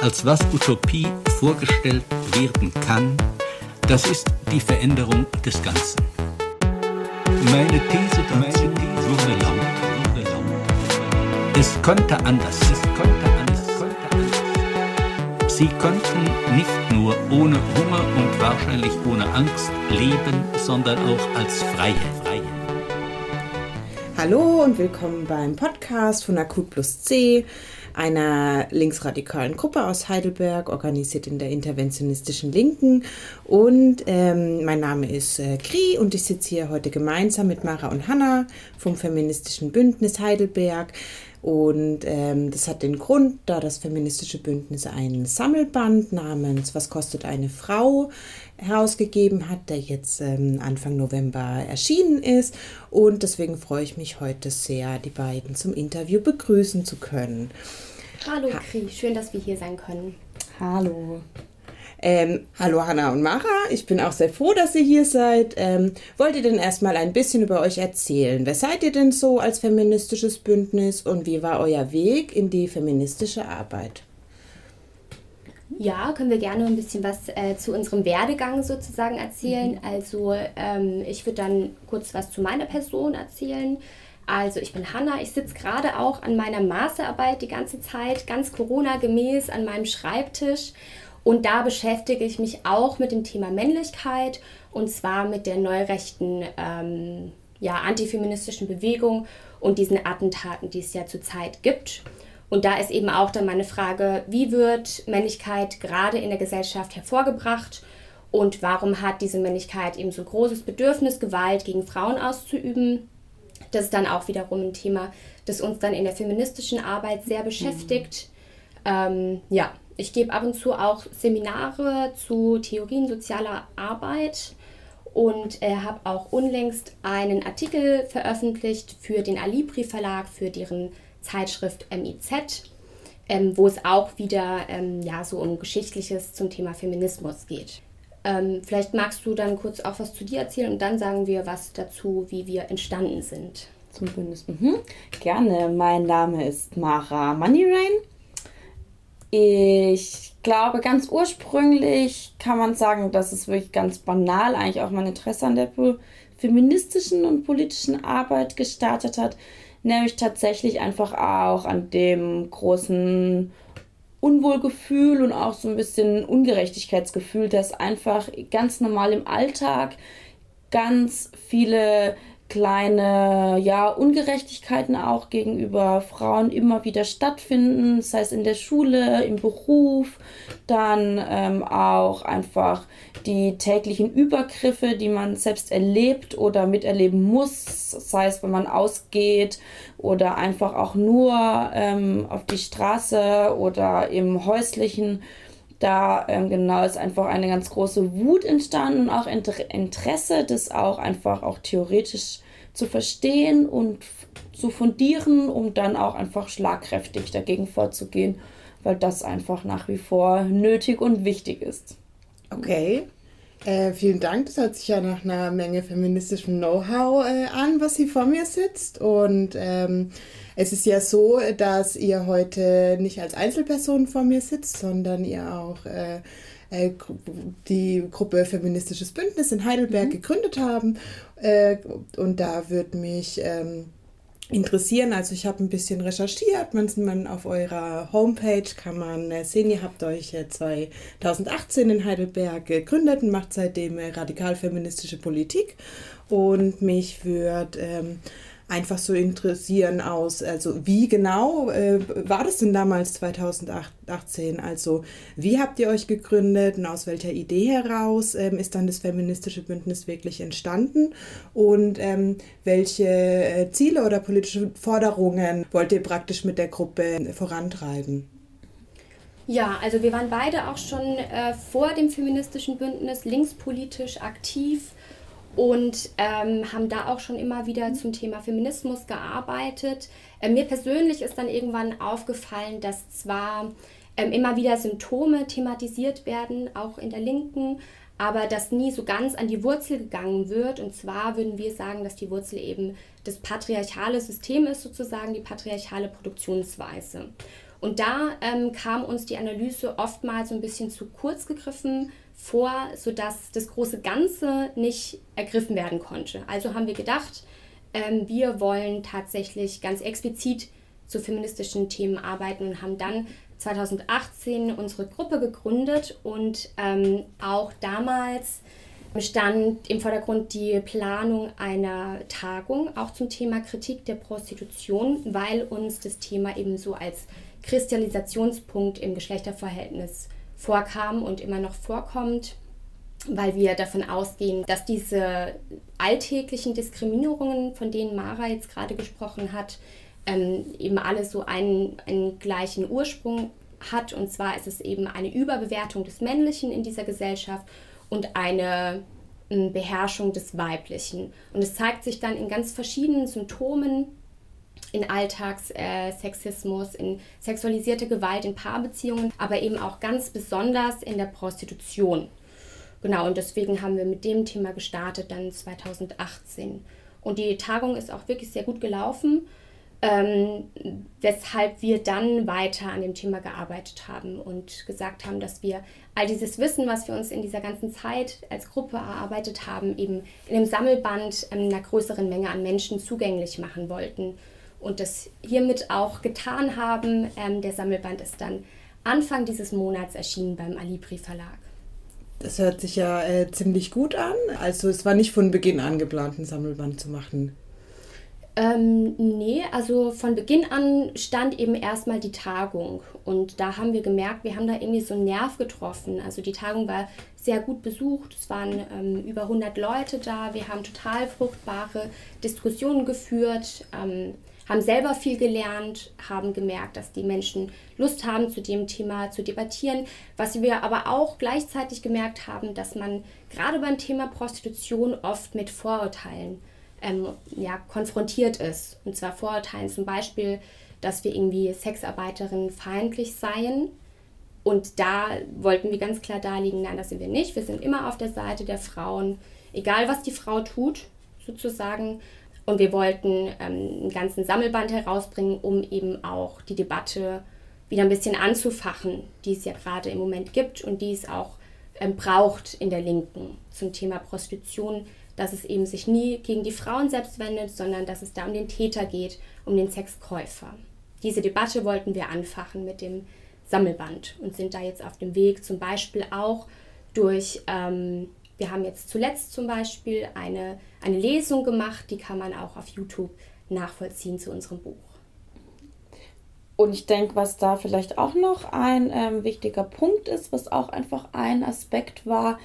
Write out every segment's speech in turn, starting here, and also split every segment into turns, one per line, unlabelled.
als was Utopie vorgestellt werden kann, das ist die Veränderung des Ganzen. Meine These dazu wurde laut, wurde laut. Es konnte anders, es konnte anders, konnte anders. Sie konnten nicht nur ohne Hunger und wahrscheinlich ohne Angst leben, sondern auch als Freie. Freie.
Hallo und willkommen beim Podcast von Akut plus C, einer linksradikalen Gruppe aus Heidelberg, organisiert in der interventionistischen Linken. Und ähm, mein Name ist äh, Kri und ich sitze hier heute gemeinsam mit Mara und Hanna vom Feministischen Bündnis Heidelberg. Und ähm, das hat den Grund, da das Feministische Bündnis ein Sammelband namens Was kostet eine Frau herausgegeben hat, der jetzt ähm, Anfang November erschienen ist. Und deswegen freue ich mich heute sehr, die beiden zum Interview begrüßen zu können.
Hallo Kri, schön, dass wir hier sein können.
Hallo. Ähm, hallo Hanna und Mara, ich bin auch sehr froh, dass ihr hier seid. Ähm, wollt ihr denn erstmal ein bisschen über euch erzählen? Wer seid ihr denn so als feministisches Bündnis und wie war euer Weg in die feministische Arbeit?
Ja, können wir gerne ein bisschen was äh, zu unserem Werdegang sozusagen erzählen. Mhm. Also ähm, ich würde dann kurz was zu meiner Person erzählen. Also ich bin Hanna, ich sitze gerade auch an meiner Masterarbeit die ganze Zeit, ganz Corona-gemäß an meinem Schreibtisch und da beschäftige ich mich auch mit dem Thema Männlichkeit und zwar mit der neurechten ähm, ja, antifeministischen Bewegung und diesen Attentaten, die es ja zurzeit gibt. Und da ist eben auch dann meine Frage, wie wird Männlichkeit gerade in der Gesellschaft hervorgebracht und warum hat diese Männlichkeit eben so großes Bedürfnis, Gewalt gegen Frauen auszuüben? Das ist dann auch wiederum ein Thema, das uns dann in der feministischen Arbeit sehr beschäftigt. Mhm. Ähm, ja, ich gebe ab und zu auch Seminare zu Theorien sozialer Arbeit und äh, habe auch unlängst einen Artikel veröffentlicht für den Alibri Verlag, für deren Zeitschrift MIZ, ähm, wo es auch wieder ähm, ja, so um Geschichtliches zum Thema Feminismus geht. Ähm, vielleicht magst du dann kurz auch was zu dir erzählen und dann sagen wir was dazu, wie wir entstanden sind.
Zum Bündnis. Mhm. Gerne. Mein Name ist Mara Moneyrain. Ich glaube, ganz ursprünglich kann man sagen, dass es wirklich ganz banal eigentlich auch mein Interesse an der feministischen und politischen Arbeit gestartet hat, nämlich tatsächlich einfach auch an dem großen Unwohlgefühl und auch so ein bisschen Ungerechtigkeitsgefühl, dass einfach ganz normal im Alltag ganz viele kleine ja, Ungerechtigkeiten auch gegenüber Frauen immer wieder stattfinden, sei es in der Schule, im Beruf, dann ähm, auch einfach die täglichen Übergriffe, die man selbst erlebt oder miterleben muss, sei es, wenn man ausgeht oder einfach auch nur ähm, auf die Straße oder im häuslichen da ähm, genau ist einfach eine ganz große Wut entstanden und auch Interesse, das auch einfach auch theoretisch zu verstehen und zu fundieren, um dann auch einfach schlagkräftig dagegen vorzugehen, weil das einfach nach wie vor nötig und wichtig ist. Okay. Äh, vielen Dank. Das hört sich ja nach einer Menge feministischem Know-how äh, an, was hier vor mir sitzt. Und ähm, es ist ja so, dass ihr heute nicht als Einzelperson vor mir sitzt, sondern ihr auch äh, äh die Gruppe Feministisches Bündnis in Heidelberg mhm. gegründet haben. Äh, und da würde mich ähm, interessieren. Also ich habe ein bisschen recherchiert. Man, man auf eurer Homepage kann man äh, sehen, ihr habt euch 2018 in Heidelberg gegründet und macht seitdem radikal-feministische Politik. Und mich würde ähm, einfach so interessieren aus, also wie genau äh, war das denn damals 2018? Also wie habt ihr euch gegründet und aus welcher Idee heraus ähm, ist dann das feministische Bündnis wirklich entstanden? Und ähm, welche äh, Ziele oder politische Forderungen wollt ihr praktisch mit der Gruppe vorantreiben?
Ja, also wir waren beide auch schon äh, vor dem feministischen Bündnis linkspolitisch aktiv und ähm, haben da auch schon immer wieder zum Thema Feminismus gearbeitet. Äh, mir persönlich ist dann irgendwann aufgefallen, dass zwar ähm, immer wieder Symptome thematisiert werden, auch in der Linken, aber dass nie so ganz an die Wurzel gegangen wird. Und zwar würden wir sagen, dass die Wurzel eben das patriarchale System ist, sozusagen die patriarchale Produktionsweise. Und da ähm, kam uns die Analyse oftmals so ein bisschen zu kurz gegriffen vor, sodass das große Ganze nicht ergriffen werden konnte. Also haben wir gedacht, ähm, wir wollen tatsächlich ganz explizit zu feministischen Themen arbeiten und haben dann 2018 unsere Gruppe gegründet und ähm, auch damals stand im Vordergrund die Planung einer Tagung auch zum Thema Kritik der Prostitution, weil uns das Thema eben so als Kristallisationspunkt im Geschlechterverhältnis vorkam und immer noch vorkommt, weil wir davon ausgehen, dass diese alltäglichen Diskriminierungen, von denen Mara jetzt gerade gesprochen hat, ähm, eben alle so einen, einen gleichen Ursprung hat. Und zwar ist es eben eine Überbewertung des Männlichen in dieser Gesellschaft und eine ähm, Beherrschung des Weiblichen. Und es zeigt sich dann in ganz verschiedenen Symptomen, in Alltagssexismus, äh, in sexualisierte Gewalt in Paarbeziehungen, aber eben auch ganz besonders in der Prostitution. Genau, und deswegen haben wir mit dem Thema gestartet dann 2018. Und die Tagung ist auch wirklich sehr gut gelaufen ähm, weshalb wir dann weiter an dem Thema gearbeitet haben und gesagt haben, dass wir all dieses Wissen, was wir uns in dieser ganzen Zeit als Gruppe erarbeitet haben, eben in einem Sammelband ähm, einer größeren Menge an Menschen zugänglich machen wollten und das hiermit auch getan haben. Ähm, der Sammelband ist dann Anfang dieses Monats erschienen beim Alibri Verlag.
Das hört sich ja äh, ziemlich gut an. Also es war nicht von Beginn an geplant, ein Sammelband zu machen.
Ähm, nee, also von Beginn an stand eben erstmal die Tagung und da haben wir gemerkt, wir haben da irgendwie so einen Nerv getroffen. Also die Tagung war sehr gut besucht, es waren ähm, über 100 Leute da, wir haben total fruchtbare Diskussionen geführt, ähm, haben selber viel gelernt, haben gemerkt, dass die Menschen Lust haben, zu dem Thema zu debattieren. Was wir aber auch gleichzeitig gemerkt haben, dass man gerade beim Thema Prostitution oft mit Vorurteilen ähm, ja, konfrontiert ist. Und zwar Vorurteilen zum Beispiel, dass wir irgendwie Sexarbeiterinnen feindlich seien. Und da wollten wir ganz klar darlegen, nein, das sind wir nicht. Wir sind immer auf der Seite der Frauen, egal was die Frau tut, sozusagen. Und wir wollten ähm, einen ganzen Sammelband herausbringen, um eben auch die Debatte wieder ein bisschen anzufachen, die es ja gerade im Moment gibt und die es auch ähm, braucht in der Linken zum Thema Prostitution dass es eben sich nie gegen die Frauen selbst wendet, sondern dass es da um den Täter geht, um den Sexkäufer. Diese Debatte wollten wir anfachen mit dem Sammelband und sind da jetzt auf dem Weg, zum Beispiel auch durch, ähm, wir haben jetzt zuletzt zum Beispiel eine, eine Lesung gemacht, die kann man auch auf YouTube nachvollziehen zu unserem Buch.
Und ich denke, was da vielleicht auch noch ein ähm, wichtiger Punkt ist, was auch einfach ein Aspekt war,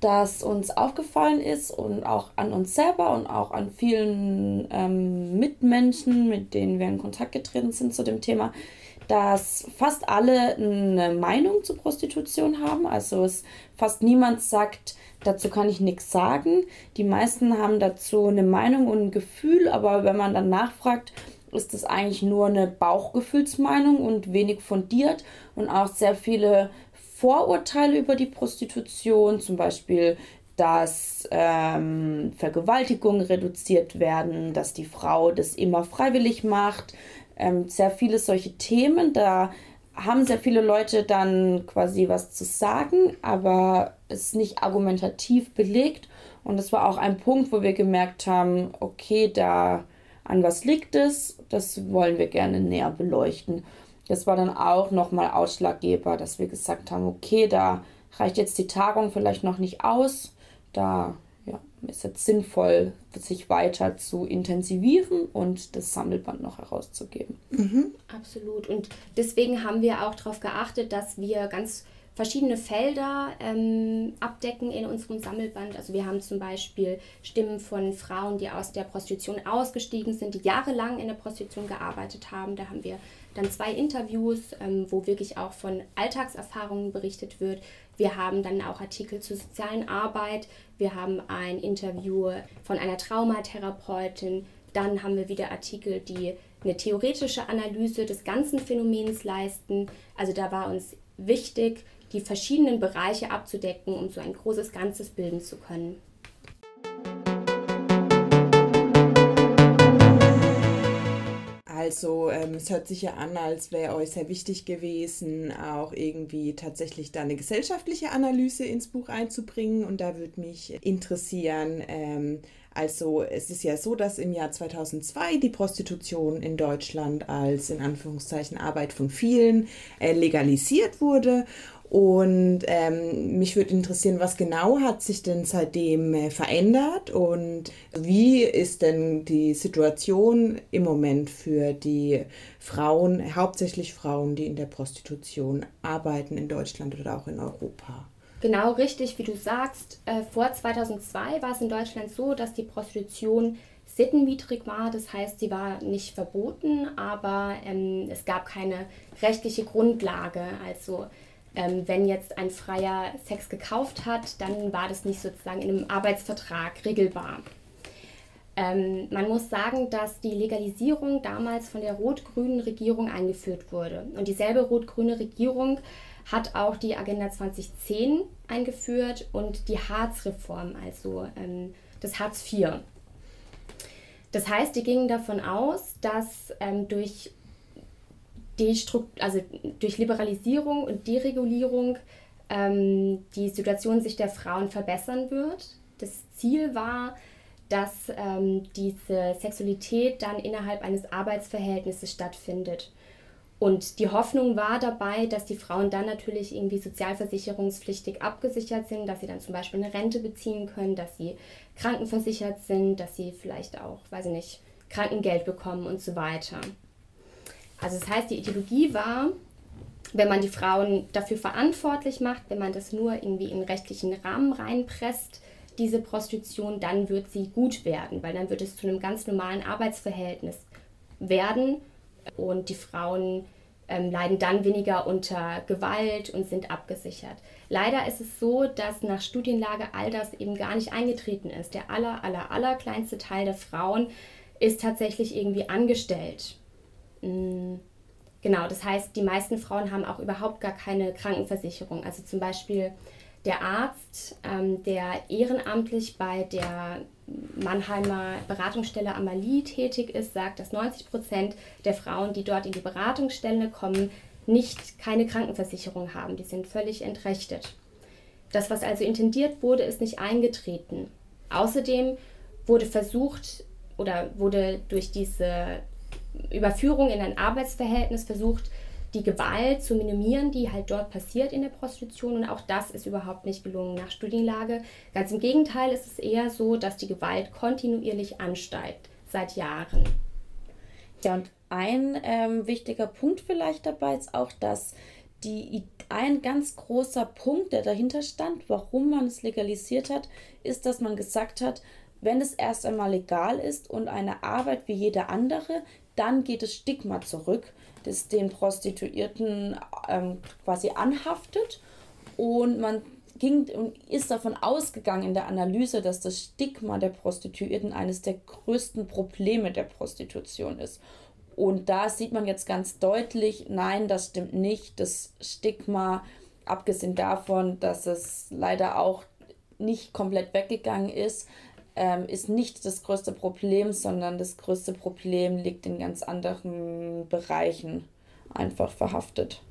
das uns aufgefallen ist und auch an uns selber und auch an vielen ähm, Mitmenschen, mit denen wir in Kontakt getreten sind zu dem Thema, dass fast alle eine Meinung zur Prostitution haben. Also es fast niemand sagt, dazu kann ich nichts sagen. Die meisten haben dazu eine Meinung und ein Gefühl, aber wenn man dann nachfragt, ist das eigentlich nur eine Bauchgefühlsmeinung und wenig fundiert und auch sehr viele Vorurteile über die Prostitution, zum Beispiel, dass ähm, Vergewaltigungen reduziert werden, dass die Frau das immer freiwillig macht, ähm, sehr viele solche Themen. Da haben sehr viele Leute dann quasi was zu sagen, aber es ist nicht argumentativ belegt. Und das war auch ein Punkt, wo wir gemerkt haben, okay, da an was liegt es, das wollen wir gerne näher beleuchten. Das war dann auch nochmal ausschlaggeber, dass wir gesagt haben, okay, da reicht jetzt die Tagung vielleicht noch nicht aus. Da ist jetzt sinnvoll, sich weiter zu intensivieren und das Sammelband noch herauszugeben.
Mhm. Absolut. Und deswegen haben wir auch darauf geachtet, dass wir ganz verschiedene Felder ähm, abdecken in unserem Sammelband. Also wir haben zum Beispiel Stimmen von Frauen, die aus der Prostitution ausgestiegen sind, die jahrelang in der Prostitution gearbeitet haben. Da haben wir dann zwei Interviews, ähm, wo wirklich auch von Alltagserfahrungen berichtet wird. Wir haben dann auch Artikel zur sozialen Arbeit. Wir haben ein Interview von einer Traumatherapeutin. Dann haben wir wieder Artikel, die eine theoretische Analyse des ganzen Phänomens leisten. Also da war uns wichtig, die verschiedenen Bereiche abzudecken, um so ein großes Ganzes bilden zu können.
Also ähm, es hört sich ja an, als wäre euch sehr wichtig gewesen, auch irgendwie tatsächlich da eine gesellschaftliche Analyse ins Buch einzubringen. Und da würde mich interessieren, ähm, also es ist ja so, dass im Jahr 2002 die Prostitution in Deutschland als in Anführungszeichen Arbeit von vielen äh, legalisiert wurde. Und ähm, mich würde interessieren, was genau hat sich denn seitdem äh, verändert und wie ist denn die Situation im Moment für die Frauen, hauptsächlich Frauen, die in der Prostitution arbeiten in Deutschland oder auch in Europa?
Genau richtig, wie du sagst. Äh, vor 2002 war es in Deutschland so, dass die Prostitution sittenwidrig war. Das heißt, sie war nicht verboten, aber ähm, es gab keine rechtliche Grundlage. Also ähm, wenn jetzt ein Freier Sex gekauft hat, dann war das nicht sozusagen in einem Arbeitsvertrag regelbar. Ähm, man muss sagen, dass die Legalisierung damals von der rot-grünen Regierung eingeführt wurde. Und dieselbe rot-grüne Regierung hat auch die Agenda 2010 eingeführt und die Hartz-Reform, also ähm, das Hartz IV. Das heißt, die gingen davon aus, dass ähm, durch also durch Liberalisierung und Deregulierung ähm, die Situation sich der Frauen verbessern wird. Das Ziel war, dass ähm, diese Sexualität dann innerhalb eines Arbeitsverhältnisses stattfindet. Und die Hoffnung war dabei, dass die Frauen dann natürlich irgendwie sozialversicherungspflichtig abgesichert sind, dass sie dann zum Beispiel eine Rente beziehen können, dass sie krankenversichert sind, dass sie vielleicht auch, weiß ich nicht, Krankengeld bekommen und so weiter. Also das heißt, die Ideologie war, wenn man die Frauen dafür verantwortlich macht, wenn man das nur irgendwie in rechtlichen Rahmen reinpresst, diese Prostitution, dann wird sie gut werden, weil dann wird es zu einem ganz normalen Arbeitsverhältnis werden und die Frauen ähm, leiden dann weniger unter Gewalt und sind abgesichert. Leider ist es so, dass nach Studienlage all das eben gar nicht eingetreten ist. Der aller, aller, aller kleinste Teil der Frauen ist tatsächlich irgendwie angestellt genau, das heißt, die meisten Frauen haben auch überhaupt gar keine Krankenversicherung. Also zum Beispiel der Arzt, ähm, der ehrenamtlich bei der Mannheimer Beratungsstelle Amalie tätig ist, sagt, dass 90 Prozent der Frauen, die dort in die Beratungsstelle kommen, nicht keine Krankenversicherung haben. Die sind völlig entrechtet. Das, was also intendiert wurde, ist nicht eingetreten. Außerdem wurde versucht oder wurde durch diese Überführung in ein Arbeitsverhältnis versucht, die Gewalt zu minimieren, die halt dort passiert in der Prostitution. Und auch das ist überhaupt nicht gelungen nach Studienlage. Ganz im Gegenteil ist es eher so, dass die Gewalt kontinuierlich ansteigt, seit Jahren.
Ja, und ein ähm, wichtiger Punkt vielleicht dabei ist auch, dass die, ein ganz großer Punkt, der dahinter stand, warum man es legalisiert hat, ist, dass man gesagt hat, wenn es erst einmal legal ist und eine Arbeit wie jede andere, dann geht das Stigma zurück, das den Prostituierten ähm, quasi anhaftet. Und man ging und ist davon ausgegangen in der Analyse, dass das Stigma der Prostituierten eines der größten Probleme der Prostitution ist. Und da sieht man jetzt ganz deutlich, nein, das stimmt nicht. Das Stigma, abgesehen davon, dass es leider auch nicht komplett weggegangen ist, ähm, ist nicht das größte Problem, sondern das größte Problem liegt in ganz anderen Bereichen einfach verhaftet.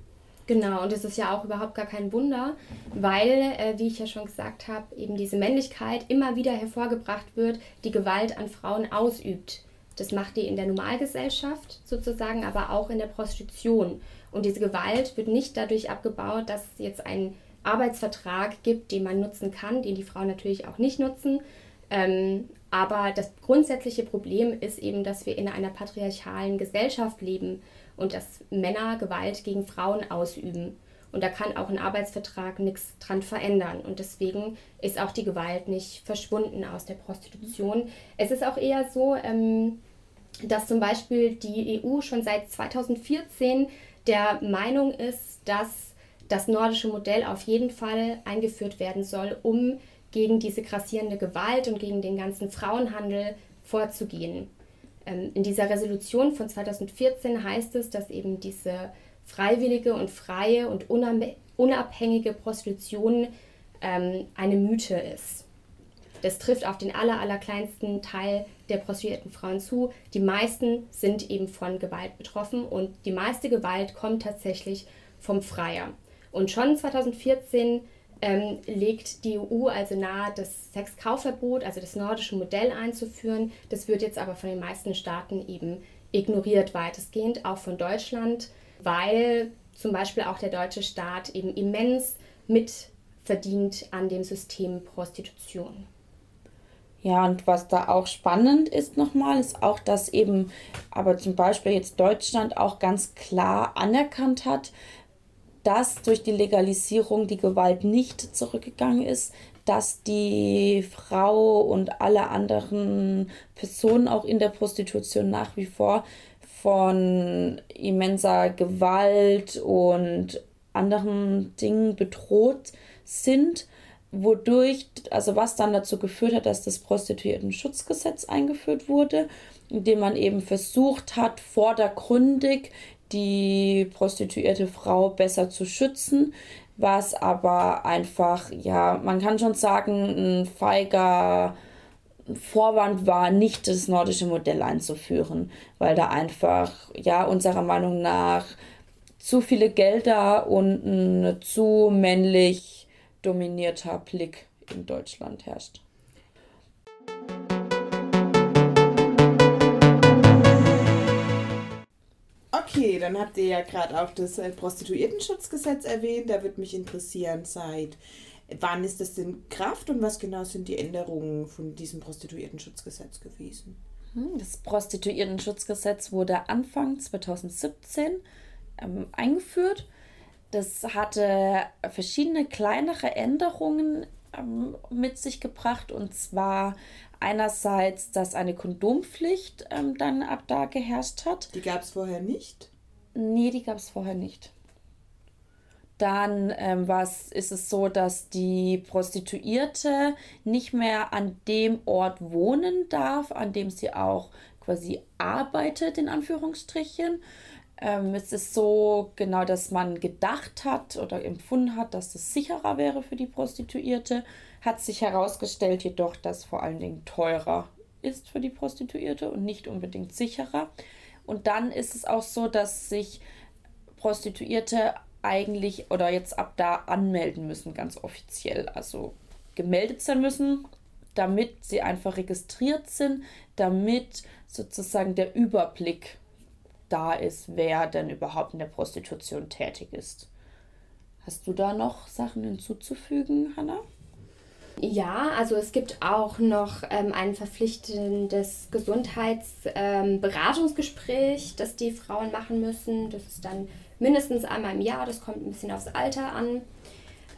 Genau, und das ist ja auch überhaupt gar kein Wunder, weil, äh, wie ich ja schon gesagt habe, eben diese Männlichkeit immer wieder hervorgebracht wird, die Gewalt an Frauen ausübt. Das macht die in der Normalgesellschaft sozusagen, aber auch in der Prostitution. Und diese Gewalt wird nicht dadurch abgebaut, dass es jetzt einen Arbeitsvertrag gibt, den man nutzen kann, den die Frauen natürlich auch nicht nutzen, ähm, aber das grundsätzliche Problem ist eben, dass wir in einer patriarchalen Gesellschaft leben und dass Männer Gewalt gegen Frauen ausüben. Und da kann auch ein Arbeitsvertrag nichts dran verändern. Und deswegen ist auch die Gewalt nicht verschwunden aus der Prostitution. Es ist auch eher so, ähm, dass zum Beispiel die EU schon seit 2014 der Meinung ist, dass das nordische Modell auf jeden Fall eingeführt werden soll, um gegen diese grassierende Gewalt und gegen den ganzen Frauenhandel vorzugehen. Ähm, in dieser Resolution von 2014 heißt es, dass eben diese freiwillige und freie und unabhängige Prostitution ähm, eine Mythe ist. Das trifft auf den aller, allerkleinsten Teil der prostituierten Frauen zu. Die meisten sind eben von Gewalt betroffen und die meiste Gewalt kommt tatsächlich vom Freier. Und schon 2014 ähm, legt die EU also nahe, das Sexkaufverbot, also das nordische Modell einzuführen. Das wird jetzt aber von den meisten Staaten eben ignoriert weitestgehend, auch von Deutschland, weil zum Beispiel auch der deutsche Staat eben immens mitverdient an dem System Prostitution.
Ja, und was da auch spannend ist nochmal, ist auch, dass eben aber zum Beispiel jetzt Deutschland auch ganz klar anerkannt hat, dass durch die Legalisierung die Gewalt nicht zurückgegangen ist, dass die Frau und alle anderen Personen auch in der Prostitution nach wie vor von immenser Gewalt und anderen Dingen bedroht sind, wodurch, also was dann dazu geführt hat, dass das Prostituierten-Schutzgesetz eingeführt wurde, indem man eben versucht hat, vordergründig die prostituierte Frau besser zu schützen, was aber einfach, ja, man kann schon sagen, ein feiger Vorwand war, nicht das nordische Modell einzuführen, weil da einfach, ja, unserer Meinung nach zu viele Gelder und ein zu männlich dominierter Blick in Deutschland herrscht.
Okay, dann habt ihr ja gerade auch das äh, Prostituiertenschutzgesetz erwähnt. Da würde mich interessieren, seit wann ist das in Kraft und was genau sind die Änderungen von diesem Prostituiertenschutzgesetz gewesen?
Hm, das Prostituiertenschutzgesetz wurde Anfang 2017 ähm, eingeführt. Das hatte verschiedene kleinere Änderungen ähm, mit sich gebracht und zwar einerseits, dass eine Kondompflicht ähm, dann ab da geherrscht hat.
Die gab es vorher nicht?
Nee, die gab es vorher nicht. Dann ähm, was, ist es so, dass die Prostituierte nicht mehr an dem Ort wohnen darf, an dem sie auch quasi arbeitet, in Anführungsstrichen. Ähm, es ist so genau, dass man gedacht hat oder empfunden hat, dass es sicherer wäre für die Prostituierte hat sich herausgestellt jedoch, dass vor allen Dingen teurer ist für die Prostituierte und nicht unbedingt sicherer. Und dann ist es auch so, dass sich Prostituierte eigentlich oder jetzt ab da anmelden müssen, ganz offiziell. Also gemeldet sein müssen, damit sie einfach registriert sind, damit sozusagen der Überblick da ist, wer denn überhaupt in der Prostitution tätig ist. Hast du da noch Sachen hinzuzufügen, Hannah?
Ja, also es gibt auch noch ähm, ein verpflichtendes Gesundheitsberatungsgespräch, ähm, das die Frauen machen müssen. Das ist dann mindestens einmal im Jahr, das kommt ein bisschen aufs Alter an.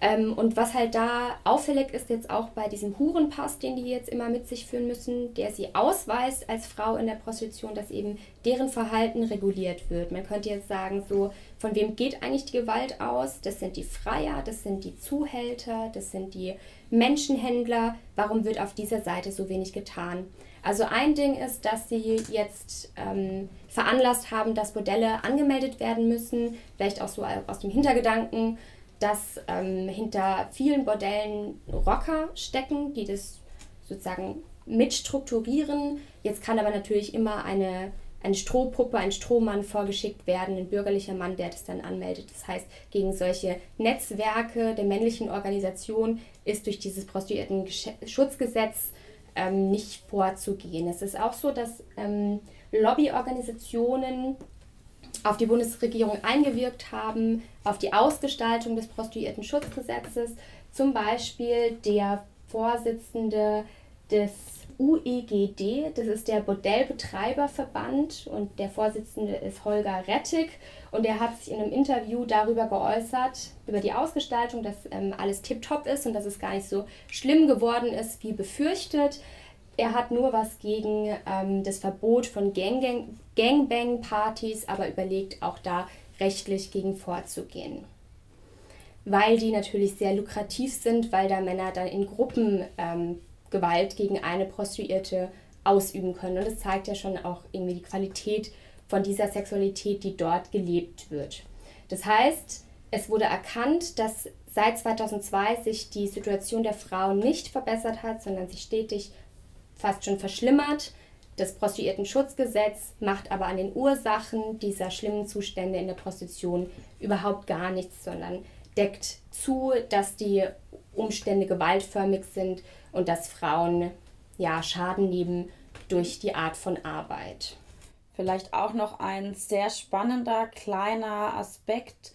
Ähm, und was halt da auffällig ist jetzt auch bei diesem Hurenpass, den die jetzt immer mit sich führen müssen, der sie ausweist als Frau in der Prostitution, dass eben deren Verhalten reguliert wird. Man könnte jetzt sagen, so, von wem geht eigentlich die Gewalt aus? Das sind die Freier, das sind die Zuhälter, das sind die Menschenhändler. Warum wird auf dieser Seite so wenig getan? Also ein Ding ist, dass sie jetzt ähm, veranlasst haben, dass Bordelle angemeldet werden müssen, vielleicht auch so aus dem Hintergedanken, dass ähm, hinter vielen Bordellen Rocker stecken, die das sozusagen mitstrukturieren. Jetzt kann aber natürlich immer eine, eine Strohpuppe, ein Strohmann vorgeschickt werden, ein bürgerlicher Mann, der das dann anmeldet. Das heißt, gegen solche Netzwerke der männlichen Organisation ist durch dieses Prostituierten-Schutzgesetz ähm, nicht vorzugehen. Es ist auch so, dass ähm, Lobbyorganisationen auf die Bundesregierung eingewirkt haben, auf die Ausgestaltung des Prostituierten-Schutzgesetzes. Zum Beispiel der Vorsitzende des UEGD, das ist der Bordellbetreiberverband und der Vorsitzende ist Holger Rettig und er hat sich in einem Interview darüber geäußert, über die Ausgestaltung, dass ähm, alles tiptop ist und dass es gar nicht so schlimm geworden ist wie befürchtet. Er hat nur was gegen ähm, das Verbot von Gangbang, Gangbang-Partys, aber überlegt auch da rechtlich gegen vorzugehen. Weil die natürlich sehr lukrativ sind, weil da Männer dann in Gruppen ähm, Gewalt gegen eine Prostituierte ausüben können. Und das zeigt ja schon auch irgendwie die Qualität von dieser Sexualität, die dort gelebt wird. Das heißt, es wurde erkannt, dass seit 2002 sich die Situation der Frauen nicht verbessert hat, sondern sich stetig fast schon verschlimmert. Das Prostituiertenschutzgesetz macht aber an den Ursachen dieser schlimmen Zustände in der Prostitution überhaupt gar nichts, sondern deckt zu, dass die Umstände gewaltförmig sind und dass Frauen ja, Schaden nehmen durch die Art von Arbeit.
Vielleicht auch noch ein sehr spannender kleiner Aspekt,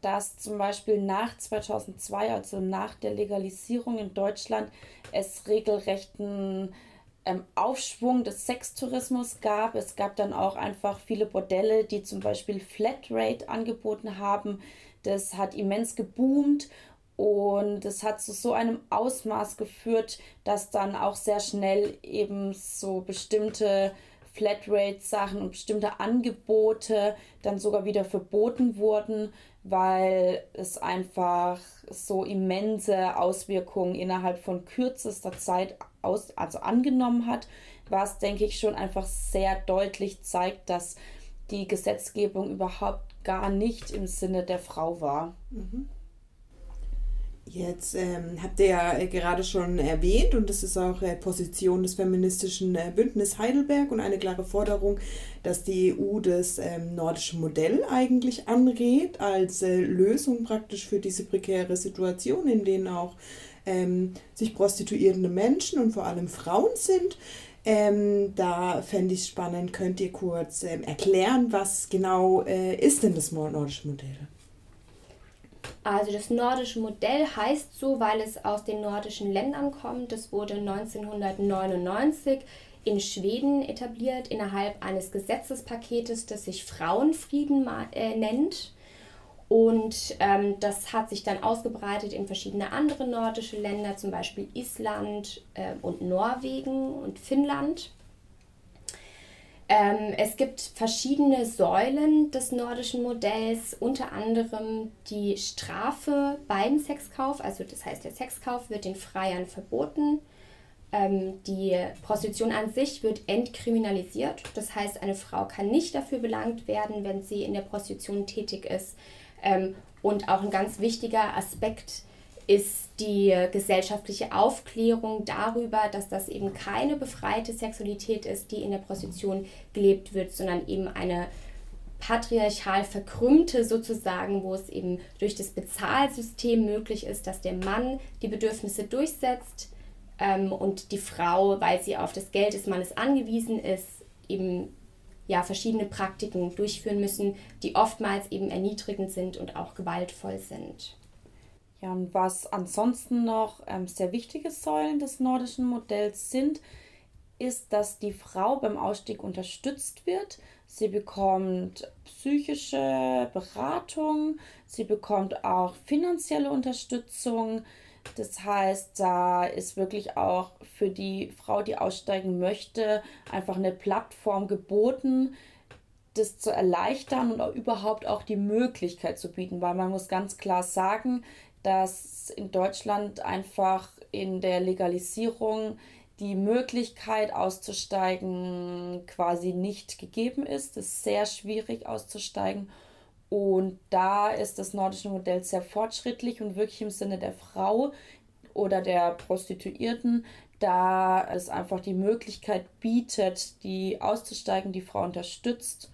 dass zum Beispiel nach 2002, also nach der Legalisierung in Deutschland, es regelrechten ähm, Aufschwung des Sextourismus gab. Es gab dann auch einfach viele Bordelle, die zum Beispiel Flatrate angeboten haben. Das hat immens geboomt und es hat zu so einem Ausmaß geführt, dass dann auch sehr schnell eben so bestimmte Flatrate-Sachen und bestimmte Angebote dann sogar wieder verboten wurden, weil es einfach so immense Auswirkungen innerhalb von kürzester Zeit aus, also angenommen hat, was, denke ich, schon einfach sehr deutlich zeigt, dass die Gesetzgebung überhaupt gar nicht im Sinne der Frau war. Mhm.
Jetzt ähm, habt ihr ja äh, gerade schon erwähnt und das ist auch äh, Position des feministischen äh, Bündnis Heidelberg und eine klare Forderung, dass die EU das ähm, nordische Modell eigentlich anrät als äh, Lösung praktisch für diese prekäre Situation, in denen auch ähm, sich prostituierende Menschen und vor allem Frauen sind. Ähm, da fände ich es spannend, könnt ihr kurz ähm, erklären, was genau äh, ist denn das nordische Modell?
Also das nordische Modell heißt so, weil es aus den nordischen Ländern kommt. Das wurde 1999 in Schweden etabliert innerhalb eines Gesetzespaketes, das sich Frauenfrieden äh, nennt. Und ähm, das hat sich dann ausgebreitet in verschiedene andere nordische Länder, zum Beispiel Island äh, und Norwegen und Finnland. Ähm, es gibt verschiedene Säulen des nordischen Modells, unter anderem die Strafe beim Sexkauf, also das heißt der Sexkauf wird den Freiern verboten. Ähm, die Prostitution an sich wird entkriminalisiert, das heißt eine Frau kann nicht dafür belangt werden, wenn sie in der Prostitution tätig ist. Ähm, und auch ein ganz wichtiger Aspekt ist, ist die gesellschaftliche Aufklärung darüber, dass das eben keine befreite Sexualität ist, die in der Prostitution gelebt wird, sondern eben eine patriarchal verkrümmte sozusagen, wo es eben durch das Bezahlsystem möglich ist, dass der Mann die Bedürfnisse durchsetzt ähm, und die Frau, weil sie auf das Geld des Mannes angewiesen ist, eben ja verschiedene Praktiken durchführen müssen, die oftmals eben erniedrigend sind und auch gewaltvoll sind.
Ja, und was ansonsten noch ähm, sehr wichtige Säulen des nordischen Modells sind, ist, dass die Frau beim Ausstieg unterstützt wird. Sie bekommt psychische Beratung, sie bekommt auch finanzielle Unterstützung. Das heißt, da ist wirklich auch für die Frau, die aussteigen möchte, einfach eine Plattform geboten, das zu erleichtern und auch überhaupt auch die Möglichkeit zu bieten, weil man muss ganz klar sagen, dass in Deutschland einfach in der Legalisierung die Möglichkeit auszusteigen quasi nicht gegeben ist. Es ist sehr schwierig auszusteigen. Und da ist das nordische Modell sehr fortschrittlich und wirklich im Sinne der Frau oder der Prostituierten, da es einfach die Möglichkeit bietet, die auszusteigen, die Frau unterstützt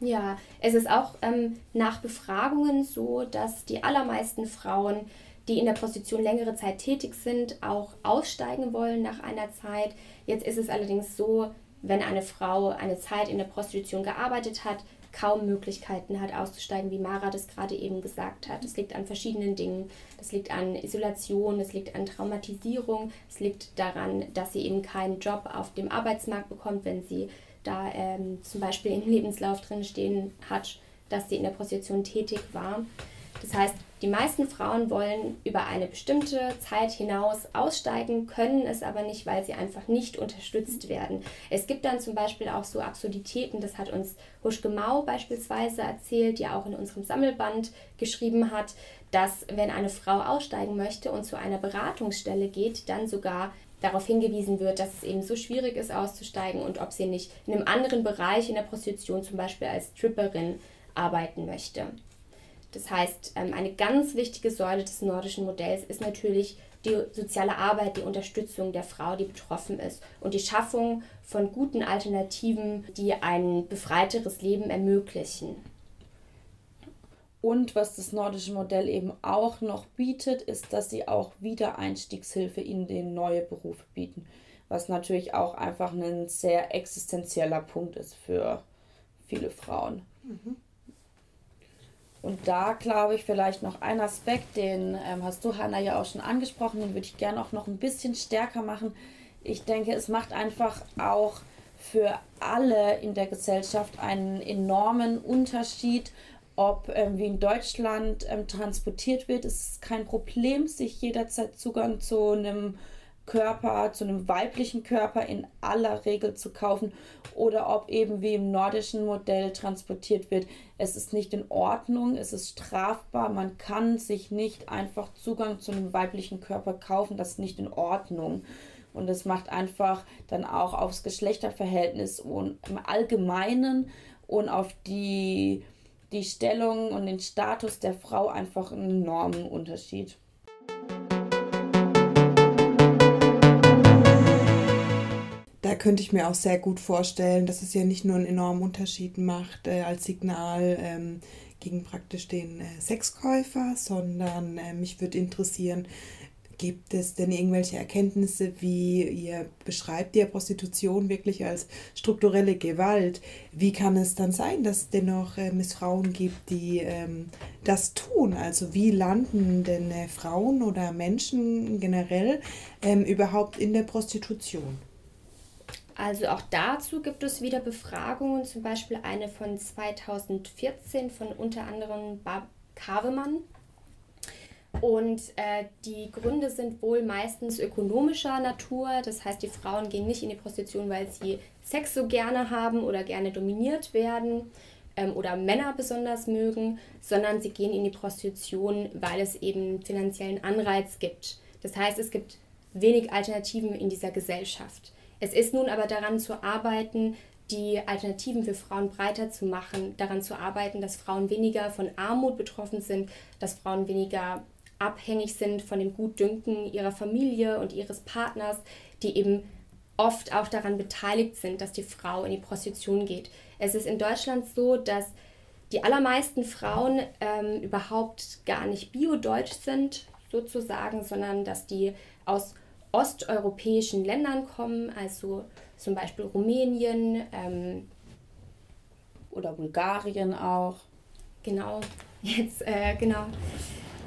ja, es ist auch ähm, nach Befragungen so, dass die allermeisten Frauen, die in der Prostitution längere Zeit tätig sind, auch aussteigen wollen nach einer Zeit. Jetzt ist es allerdings so, wenn eine Frau eine Zeit in der Prostitution gearbeitet hat, kaum Möglichkeiten hat auszusteigen, wie Mara das gerade eben gesagt hat. Es liegt an verschiedenen Dingen. Das liegt an Isolation, es liegt an Traumatisierung, es liegt daran, dass sie eben keinen Job auf dem Arbeitsmarkt bekommt, wenn sie da ähm, zum Beispiel im Lebenslauf drin stehen hat, dass sie in der Prostitution tätig war. Das heißt, die meisten Frauen wollen über eine bestimmte Zeit hinaus aussteigen, können es aber nicht, weil sie einfach nicht unterstützt werden. Es gibt dann zum Beispiel auch so Absurditäten, das hat uns Huschke Mau beispielsweise erzählt, die auch in unserem Sammelband geschrieben hat, dass wenn eine Frau aussteigen möchte und zu einer Beratungsstelle geht, dann sogar darauf hingewiesen wird, dass es eben so schwierig ist auszusteigen und ob sie nicht in einem anderen Bereich in der Prostitution, zum Beispiel als Tripperin, arbeiten möchte. Das heißt, ähm, eine ganz wichtige Säule des nordischen Modells ist natürlich die soziale Arbeit, die Unterstützung der Frau, die betroffen ist und die Schaffung von guten Alternativen, die ein befreiteres Leben ermöglichen.
Und was das nordische Modell eben auch noch bietet, ist, dass sie auch Wiedereinstiegshilfe in den neue Berufe bieten. Was natürlich auch einfach ein sehr existenzieller Punkt ist für viele Frauen. Mhm. Und da glaube ich vielleicht noch ein Aspekt, den ähm, hast du, Hanna, ja auch schon angesprochen, den würde ich gerne auch noch ein bisschen stärker machen. Ich denke, es macht einfach auch für alle in der Gesellschaft einen enormen Unterschied, ob ähm, wie in Deutschland ähm, transportiert wird. Es ist kein Problem, sich jederzeit Zugang zu einem Körper, zu einem weiblichen Körper in aller Regel zu kaufen oder ob eben wie im nordischen Modell transportiert wird. Es ist nicht in Ordnung, es ist strafbar, man kann sich nicht einfach Zugang zu einem weiblichen Körper kaufen, das ist nicht in Ordnung. Und es macht einfach dann auch aufs Geschlechterverhältnis und im Allgemeinen und auf die, die Stellung und den Status der Frau einfach einen enormen Unterschied.
Da könnte ich mir auch sehr gut vorstellen, dass es ja nicht nur einen enormen Unterschied macht äh, als Signal ähm, gegen praktisch den äh, Sexkäufer, sondern äh, mich würde interessieren, gibt es denn irgendwelche Erkenntnisse, wie ihr beschreibt ihr Prostitution wirklich als strukturelle Gewalt? Wie kann es dann sein, dass es dennoch äh, es Frauen gibt, die ähm, das tun? Also wie landen denn äh, Frauen oder Menschen generell ähm, überhaupt in der Prostitution?
Also auch dazu gibt es wieder Befragungen, zum Beispiel eine von 2014 von unter anderem Bob Kavemann. Und äh, die Gründe sind wohl meistens ökonomischer Natur. Das heißt, die Frauen gehen nicht in die Prostitution, weil sie Sex so gerne haben oder gerne dominiert werden ähm, oder Männer besonders mögen, sondern sie gehen in die Prostitution, weil es eben finanziellen Anreiz gibt. Das heißt, es gibt wenig Alternativen in dieser Gesellschaft. Es ist nun aber daran zu arbeiten, die Alternativen für Frauen breiter zu machen, daran zu arbeiten, dass Frauen weniger von Armut betroffen sind, dass Frauen weniger abhängig sind von dem Gutdünken ihrer Familie und ihres Partners, die eben oft auch daran beteiligt sind, dass die Frau in die Prostitution geht. Es ist in Deutschland so, dass die allermeisten Frauen ähm, überhaupt gar nicht biodeutsch sind, sozusagen, sondern dass die aus osteuropäischen Ländern kommen, also zum Beispiel Rumänien ähm,
oder Bulgarien auch.
Genau, jetzt äh, genau.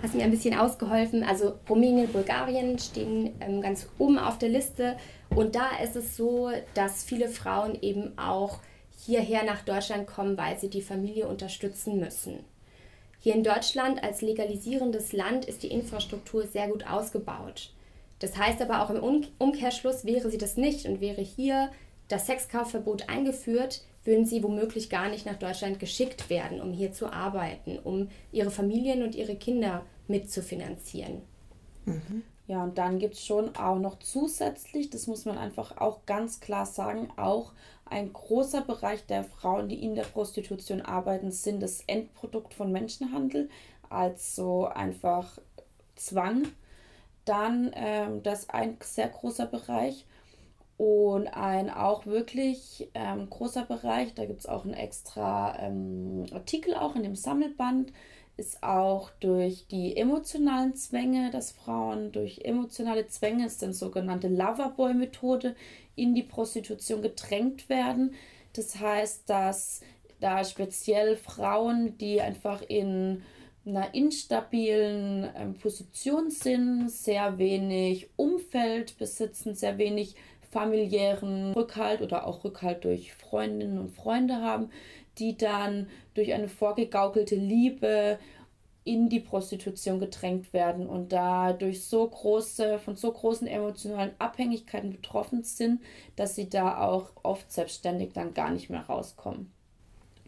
Hast mir ein bisschen ausgeholfen. Also Rumänien, Bulgarien stehen ähm, ganz oben auf der Liste. Und da ist es so, dass viele Frauen eben auch hierher nach Deutschland kommen, weil sie die Familie unterstützen müssen. Hier in Deutschland als legalisierendes Land ist die Infrastruktur sehr gut ausgebaut. Das heißt aber auch im Umkehrschluss wäre sie das nicht und wäre hier das Sexkaufverbot eingeführt, würden sie womöglich gar nicht nach Deutschland geschickt werden, um hier zu arbeiten, um ihre Familien und ihre Kinder mitzufinanzieren.
Mhm. Ja, und dann gibt es schon auch noch zusätzlich, das muss man einfach auch ganz klar sagen, auch ein großer Bereich der Frauen, die in der Prostitution arbeiten, sind das Endprodukt von Menschenhandel, also einfach Zwang dann ähm, das ein sehr großer Bereich und ein auch wirklich ähm, großer Bereich, da gibt es auch einen extra ähm, Artikel auch in dem Sammelband, ist auch durch die emotionalen Zwänge, dass Frauen durch emotionale Zwänge, ist dann sogenannte Loverboy-Methode, in die Prostitution gedrängt werden. Das heißt, dass da speziell Frauen, die einfach in einer instabilen ähm, Position sind, sehr wenig Umfeld besitzen, sehr wenig familiären Rückhalt oder auch Rückhalt durch Freundinnen und Freunde haben, die dann durch eine vorgegaukelte Liebe in die Prostitution gedrängt werden und dadurch so große, von so großen emotionalen Abhängigkeiten betroffen sind, dass sie da auch oft selbstständig dann gar nicht mehr rauskommen.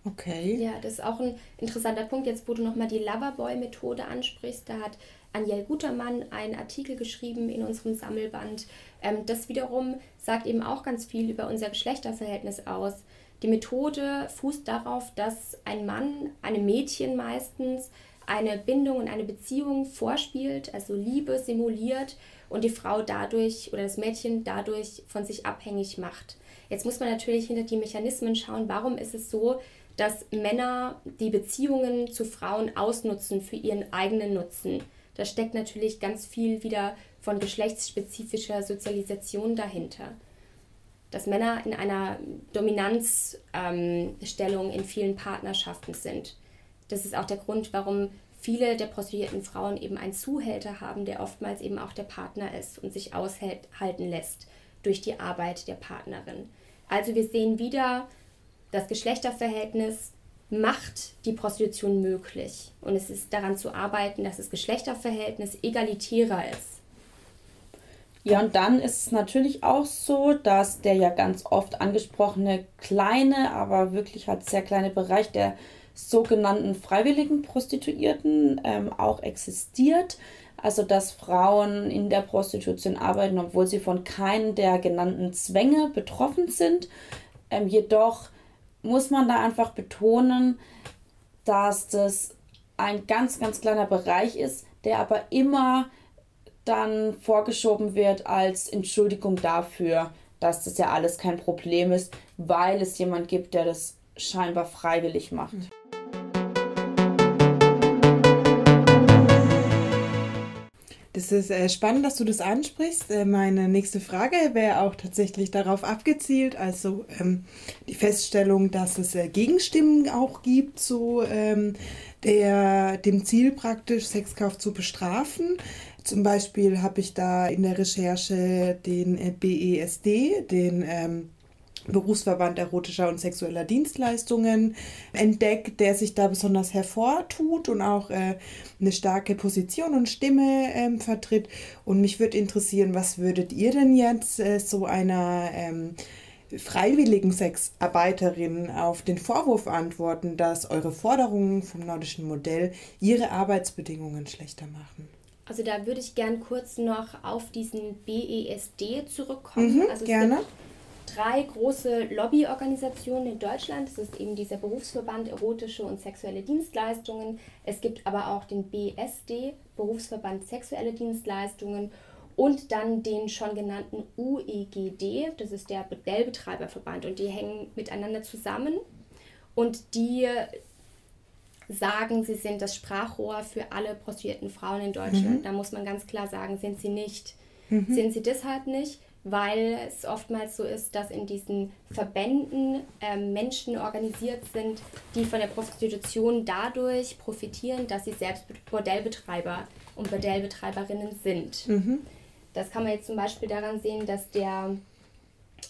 Okay. Ja, das ist auch ein interessanter Punkt. Jetzt, wo du nochmal die Loverboy-Methode ansprichst, da hat Anjel Gutermann einen Artikel geschrieben in unserem Sammelband. Ähm, das wiederum sagt eben auch ganz viel über unser Geschlechterverhältnis aus. Die Methode fußt darauf, dass ein Mann einem Mädchen meistens eine Bindung und eine Beziehung vorspielt, also Liebe simuliert und die Frau dadurch oder das Mädchen dadurch von sich abhängig macht. Jetzt muss man natürlich hinter die Mechanismen schauen, warum ist es so, dass Männer die Beziehungen zu Frauen ausnutzen für ihren eigenen Nutzen. Da steckt natürlich ganz viel wieder von geschlechtsspezifischer Sozialisation dahinter. Dass Männer in einer Dominanzstellung ähm, in vielen Partnerschaften sind. Das ist auch der Grund, warum viele der prostituierten Frauen eben einen Zuhälter haben, der oftmals eben auch der Partner ist und sich aushalten lässt durch die Arbeit der Partnerin. Also wir sehen wieder, das Geschlechterverhältnis macht die Prostitution möglich. Und es ist daran zu arbeiten, dass das Geschlechterverhältnis egalitärer ist.
Ja, und dann ist es natürlich auch so, dass der ja ganz oft angesprochene kleine, aber wirklich halt sehr kleine Bereich der sogenannten freiwilligen Prostituierten ähm, auch existiert. Also dass Frauen in der Prostitution arbeiten, obwohl sie von keinem der genannten Zwänge betroffen sind. Ähm, jedoch muss man da einfach betonen, dass das ein ganz, ganz kleiner Bereich ist, der aber immer dann vorgeschoben wird als Entschuldigung dafür, dass das ja alles kein Problem ist, weil es jemand gibt, der das scheinbar freiwillig macht.
Das ist äh, spannend, dass du das ansprichst. Äh, meine nächste Frage wäre auch tatsächlich darauf abgezielt, also ähm, die Feststellung, dass es äh, Gegenstimmen auch gibt zu ähm, der, dem Ziel praktisch, Sexkauf zu bestrafen. Zum Beispiel habe ich da in der Recherche den äh, BESD, den ähm, Berufsverband erotischer und sexueller Dienstleistungen entdeckt, der sich da besonders hervortut und auch äh, eine starke Position und Stimme ähm, vertritt. Und mich würde interessieren, was würdet ihr denn jetzt äh, so einer ähm, freiwilligen Sexarbeiterin auf den Vorwurf antworten, dass eure Forderungen vom nordischen Modell ihre Arbeitsbedingungen schlechter machen?
Also da würde ich gern kurz noch auf diesen BESD zurückkommen.
Mhm,
also
gerne.
Gibt, drei große Lobbyorganisationen in Deutschland. Das ist eben dieser Berufsverband Erotische und Sexuelle Dienstleistungen. Es gibt aber auch den BSD, Berufsverband Sexuelle Dienstleistungen. Und dann den schon genannten UEGD, das ist der Bordellbetreiberverband. Und die hängen miteinander zusammen. Und die sagen, sie sind das Sprachrohr für alle prostituierten Frauen in Deutschland. Mhm. Da muss man ganz klar sagen, sind sie nicht. Mhm. Sind sie deshalb nicht, weil es oftmals so ist, dass in diesen Verbänden äh, Menschen organisiert sind, die von der Prostitution dadurch profitieren, dass sie selbst Bordellbetreiber und Bordellbetreiberinnen sind. Mhm. Das kann man jetzt zum Beispiel daran sehen, dass, der,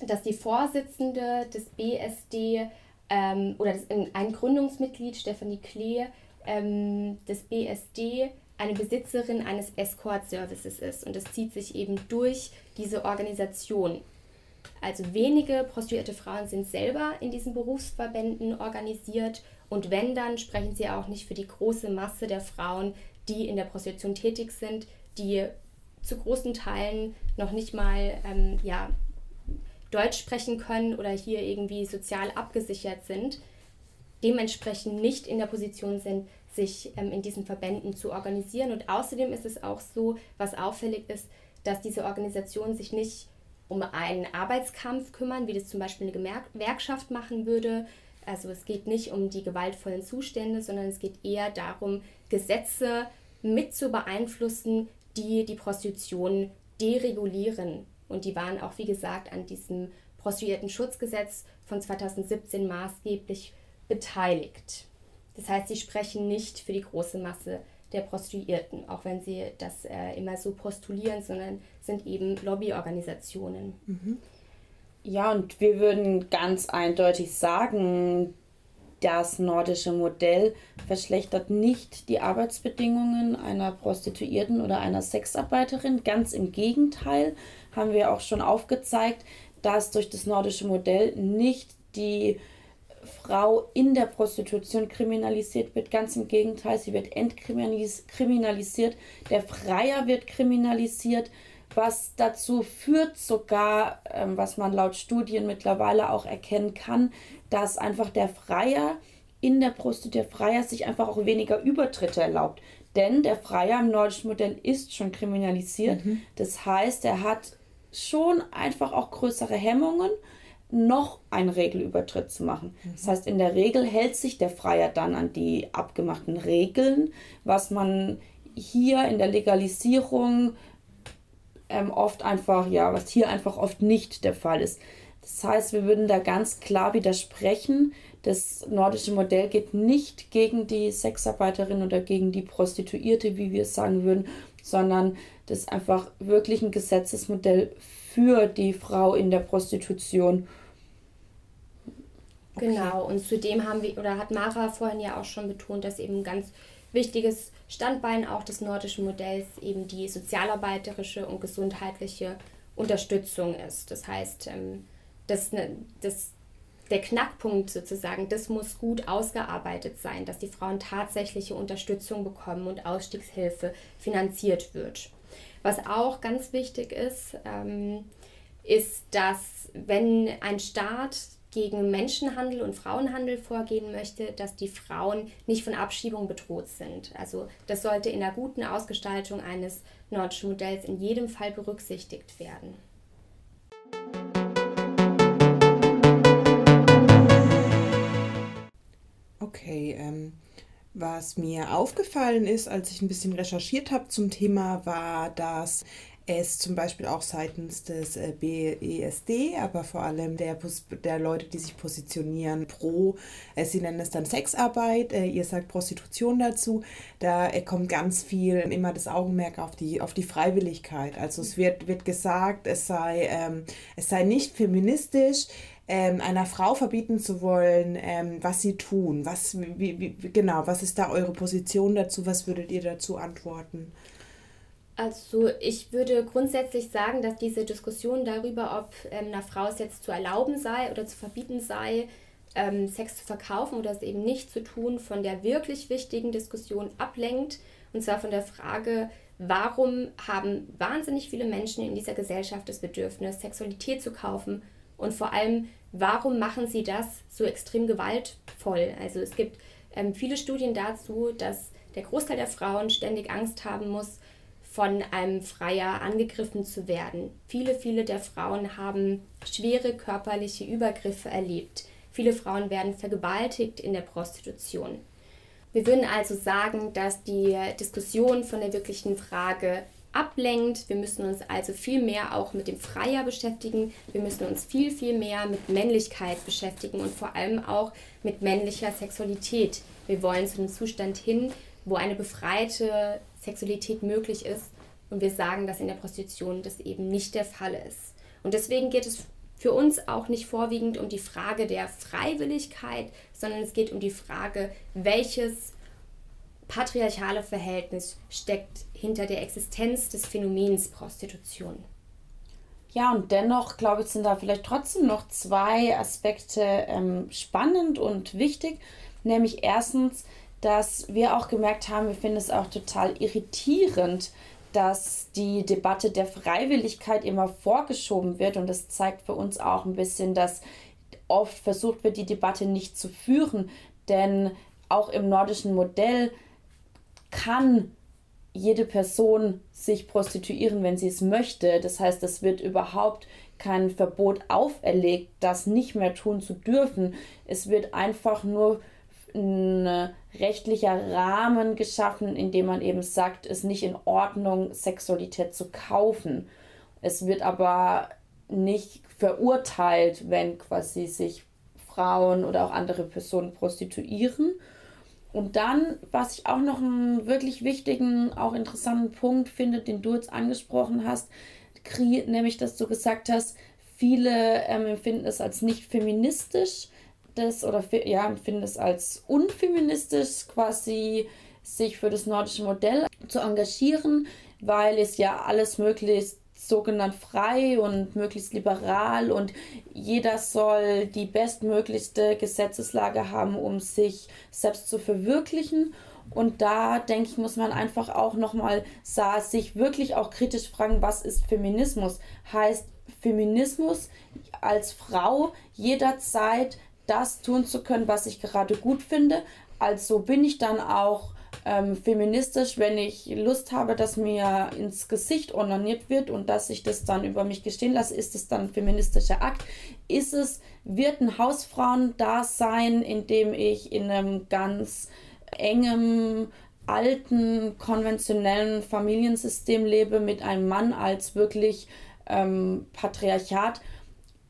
dass die Vorsitzende des BSD ähm, oder das, ein Gründungsmitglied, Stefanie Klee, ähm, des BSD eine Besitzerin eines Escort-Services ist. Und das zieht sich eben durch diese Organisation. Also wenige prostituierte Frauen sind selber in diesen Berufsverbänden organisiert und wenn, dann sprechen sie auch nicht für die große Masse der Frauen, die in der Prostitution tätig sind, die zu großen Teilen noch nicht mal ähm, ja, Deutsch sprechen können oder hier irgendwie sozial abgesichert sind, dementsprechend nicht in der Position sind, sich ähm, in diesen Verbänden zu organisieren. Und außerdem ist es auch so, was auffällig ist, dass diese Organisationen sich nicht um einen Arbeitskampf kümmern, wie das zum Beispiel eine Gewerkschaft machen würde. Also es geht nicht um die gewaltvollen Zustände, sondern es geht eher darum, Gesetze mit zu beeinflussen, die die Prostitution deregulieren. Und die waren auch, wie gesagt, an diesem Prostituierten-Schutzgesetz von 2017 maßgeblich beteiligt. Das heißt, sie sprechen nicht für die große Masse der Prostituierten, auch wenn sie das äh, immer so postulieren, sondern sind eben Lobbyorganisationen.
Mhm. Ja, und wir würden ganz eindeutig sagen, das nordische Modell verschlechtert nicht die Arbeitsbedingungen einer Prostituierten oder einer Sexarbeiterin. Ganz im Gegenteil haben wir auch schon aufgezeigt, dass durch das nordische Modell nicht die Frau in der Prostitution kriminalisiert wird. Ganz im Gegenteil, sie wird entkriminalisiert. Der Freier wird kriminalisiert, was dazu führt sogar, ähm, was man laut Studien mittlerweile auch erkennen kann, dass einfach der Freier in der Prostitution der Freier sich einfach auch weniger Übertritte erlaubt. Denn der Freier im nordischen Modell ist schon kriminalisiert. Mhm. Das heißt, er hat schon einfach auch größere Hemmungen, noch einen Regelübertritt zu machen. Mhm. Das heißt, in der Regel hält sich der Freier dann an die abgemachten Regeln, was man hier in der Legalisierung ähm, oft einfach, ja, was hier einfach oft nicht der Fall ist. Das heißt, wir würden da ganz klar widersprechen. Das nordische Modell geht nicht gegen die Sexarbeiterin oder gegen die Prostituierte, wie wir es sagen würden, sondern das ist einfach wirklich ein Gesetzesmodell für die Frau in der Prostitution.
Okay. Genau, und zudem haben wir, oder hat Mara vorhin ja auch schon betont, dass eben ein ganz wichtiges Standbein auch des nordischen Modells eben die sozialarbeiterische und gesundheitliche Unterstützung ist. Das heißt, ähm, das, das, der Knackpunkt sozusagen, das muss gut ausgearbeitet sein, dass die Frauen tatsächliche Unterstützung bekommen und Ausstiegshilfe finanziert wird. Was auch ganz wichtig ist, ähm, ist, dass wenn ein Staat gegen Menschenhandel und Frauenhandel vorgehen möchte, dass die Frauen nicht von Abschiebung bedroht sind. Also das sollte in der guten Ausgestaltung eines nordischen Modells in jedem Fall berücksichtigt werden.
Okay, ähm, was mir aufgefallen ist, als ich ein bisschen recherchiert habe zum Thema, war, dass es zum Beispiel auch seitens des äh, BESD, aber vor allem der, der Leute, die sich positionieren pro, äh, sie nennen es dann Sexarbeit, äh, ihr sagt Prostitution dazu, da kommt ganz viel immer das Augenmerk auf die, auf die Freiwilligkeit. Also es wird, wird gesagt, es sei, ähm, es sei nicht feministisch, ähm, einer Frau verbieten zu wollen, ähm, was sie tun. Was, wie, wie, genau, was ist da eure Position dazu? Was würdet ihr dazu antworten?
Also ich würde grundsätzlich sagen, dass diese Diskussion darüber, ob ähm, einer Frau es jetzt zu erlauben sei oder zu verbieten sei, ähm, Sex zu verkaufen oder es eben nicht zu tun, von der wirklich wichtigen Diskussion ablenkt. Und zwar von der Frage, warum haben wahnsinnig viele Menschen in dieser Gesellschaft das Bedürfnis, Sexualität zu kaufen? Und vor allem, warum machen sie das so extrem gewaltvoll? Also es gibt ähm, viele Studien dazu, dass der Großteil der Frauen ständig Angst haben muss, von einem Freier angegriffen zu werden. Viele, viele der Frauen haben schwere körperliche Übergriffe erlebt. Viele Frauen werden vergewaltigt in der Prostitution. Wir würden also sagen, dass die Diskussion von der wirklichen Frage ablenkt. Wir müssen uns also viel mehr auch mit dem Freier beschäftigen. Wir müssen uns viel, viel mehr mit Männlichkeit beschäftigen und vor allem auch mit männlicher Sexualität. Wir wollen zu einem Zustand hin, wo eine befreite Sexualität möglich ist. Und wir sagen, dass in der Prostitution das eben nicht der Fall ist. Und deswegen geht es für uns auch nicht vorwiegend um die Frage der Freiwilligkeit, sondern es geht um die Frage, welches patriarchale Verhältnis steckt hinter der Existenz des Phänomens Prostitution.
Ja, und dennoch, glaube ich, sind da vielleicht trotzdem noch zwei Aspekte ähm, spannend und wichtig. Nämlich erstens, dass wir auch gemerkt haben, wir finden es auch total irritierend, dass die Debatte der Freiwilligkeit immer vorgeschoben wird. Und das zeigt für uns auch ein bisschen, dass oft versucht wird, die Debatte nicht zu führen. Denn auch im nordischen Modell kann jede Person sich prostituieren, wenn sie es möchte. Das heißt, es wird überhaupt kein Verbot auferlegt, das nicht mehr tun zu dürfen. Es wird einfach nur ein rechtlicher Rahmen geschaffen, in dem man eben sagt, es ist nicht in Ordnung, Sexualität zu kaufen. Es wird aber nicht verurteilt, wenn quasi sich Frauen oder auch andere Personen prostituieren. Und dann, was ich auch noch einen wirklich wichtigen, auch interessanten Punkt finde, den du jetzt angesprochen hast, nämlich, dass du gesagt hast, viele ähm, empfinden es als nicht feministisch das oder ja, empfinden es als unfeministisch, quasi sich für das nordische Modell zu engagieren, weil es ja alles möglichst sogenannt frei und möglichst liberal und jeder soll die bestmöglichste Gesetzeslage haben, um sich selbst zu verwirklichen. Und da denke ich, muss man einfach auch nochmal sich wirklich auch kritisch fragen, was ist Feminismus? Heißt Feminismus als Frau jederzeit das tun zu können, was ich gerade gut finde. Also bin ich dann auch ähm, feministisch, wenn ich Lust habe, dass mir ins Gesicht onaniert wird und dass ich das dann über mich gestehen lasse, ist es dann ein feministischer Akt? Ist es, wird ein Hausfrauendasein, in dem ich in einem ganz engem, alten, konventionellen Familiensystem lebe mit einem Mann als wirklich ähm, Patriarchat?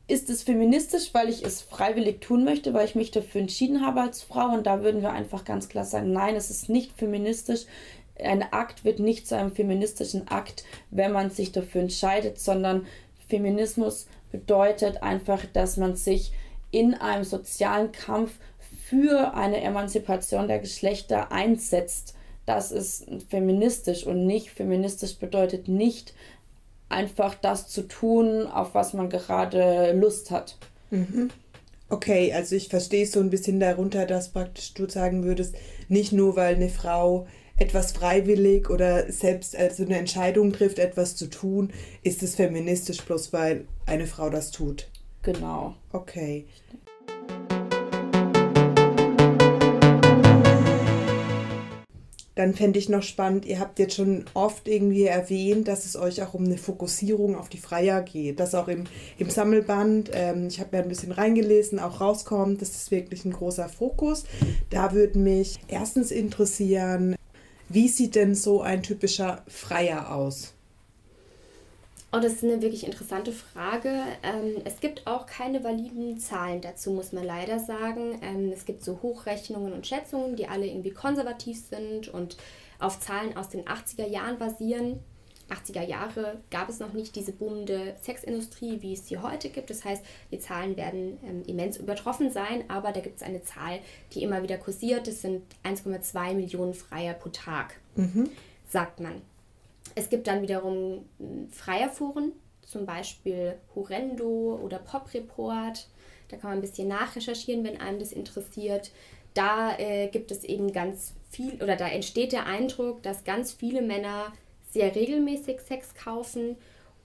Ist es feministisch, weil ich es freiwillig tun möchte, weil ich mich dafür entschieden habe als Frau. Und da würden wir einfach ganz klar sagen, nein, es ist nicht feministisch. Ein Akt wird nicht zu einem feministischen Akt, wenn man sich dafür entscheidet, sondern Feminismus bedeutet einfach, dass man sich in einem sozialen Kampf für eine Emanzipation der Geschlechter einsetzt. Das ist feministisch und nicht feministisch bedeutet nicht, einfach das zu tun, auf was man gerade Lust hat.
Mhm. Okay, also ich verstehe so ein bisschen darunter, dass praktisch du sagen würdest, nicht nur weil eine Frau etwas freiwillig oder selbst also eine Entscheidung trifft, etwas zu tun, ist es feministisch, bloß weil eine Frau das tut.
Genau.
Okay. Dann fände ich noch spannend, ihr habt jetzt schon oft irgendwie erwähnt, dass es euch auch um eine Fokussierung auf die Freier geht. Dass auch im, im Sammelband, ähm, ich habe ja ein bisschen reingelesen, auch rauskommt, das ist wirklich ein großer Fokus. Da würde mich erstens interessieren, wie sieht denn so ein typischer Freier aus?
Oh, das ist eine wirklich interessante Frage. Ähm, es gibt auch keine validen Zahlen dazu, muss man leider sagen. Ähm, es gibt so Hochrechnungen und Schätzungen, die alle irgendwie konservativ sind und auf Zahlen aus den 80er Jahren basieren. 80er Jahre gab es noch nicht diese boomende Sexindustrie, wie es sie heute gibt. Das heißt, die Zahlen werden ähm, immens übertroffen sein, aber da gibt es eine Zahl, die immer wieder kursiert. Das sind 1,2 Millionen Freier pro Tag, mhm. sagt man. Es gibt dann wiederum hm, Freierforen, zum Beispiel Horrendo oder Pop Report. Da kann man ein bisschen nachrecherchieren, wenn einem das interessiert. Da äh, gibt es eben ganz viel, oder da entsteht der Eindruck, dass ganz viele Männer sehr regelmäßig Sex kaufen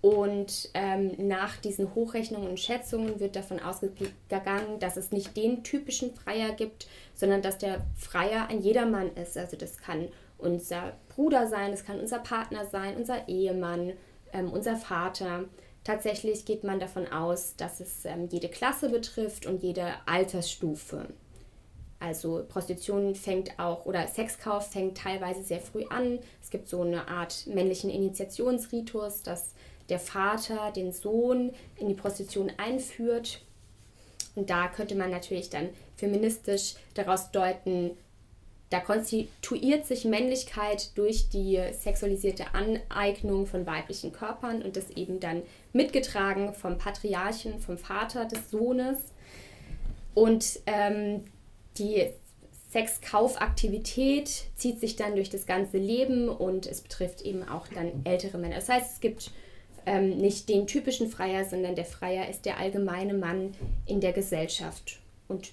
und ähm, nach diesen Hochrechnungen und Schätzungen wird davon ausgegangen, dass es nicht den typischen Freier gibt, sondern dass der Freier ein jedermann ist. Also das kann unser Bruder sein, es kann unser Partner sein, unser Ehemann, ähm, unser Vater. Tatsächlich geht man davon aus, dass es ähm, jede Klasse betrifft und jede Altersstufe. Also Prostitution fängt auch oder Sexkauf fängt teilweise sehr früh an. Es gibt so eine Art männlichen Initiationsritus, dass der Vater den Sohn in die Prostitution einführt. Und da könnte man natürlich dann feministisch daraus deuten, da konstituiert sich Männlichkeit durch die sexualisierte Aneignung von weiblichen Körpern und das eben dann mitgetragen vom Patriarchen, vom Vater des Sohnes. Und ähm, die Sexkaufaktivität zieht sich dann durch das ganze Leben und es betrifft eben auch dann ältere Männer. Das heißt, es gibt ähm, nicht den typischen Freier, sondern der Freier ist der allgemeine Mann in der Gesellschaft. Und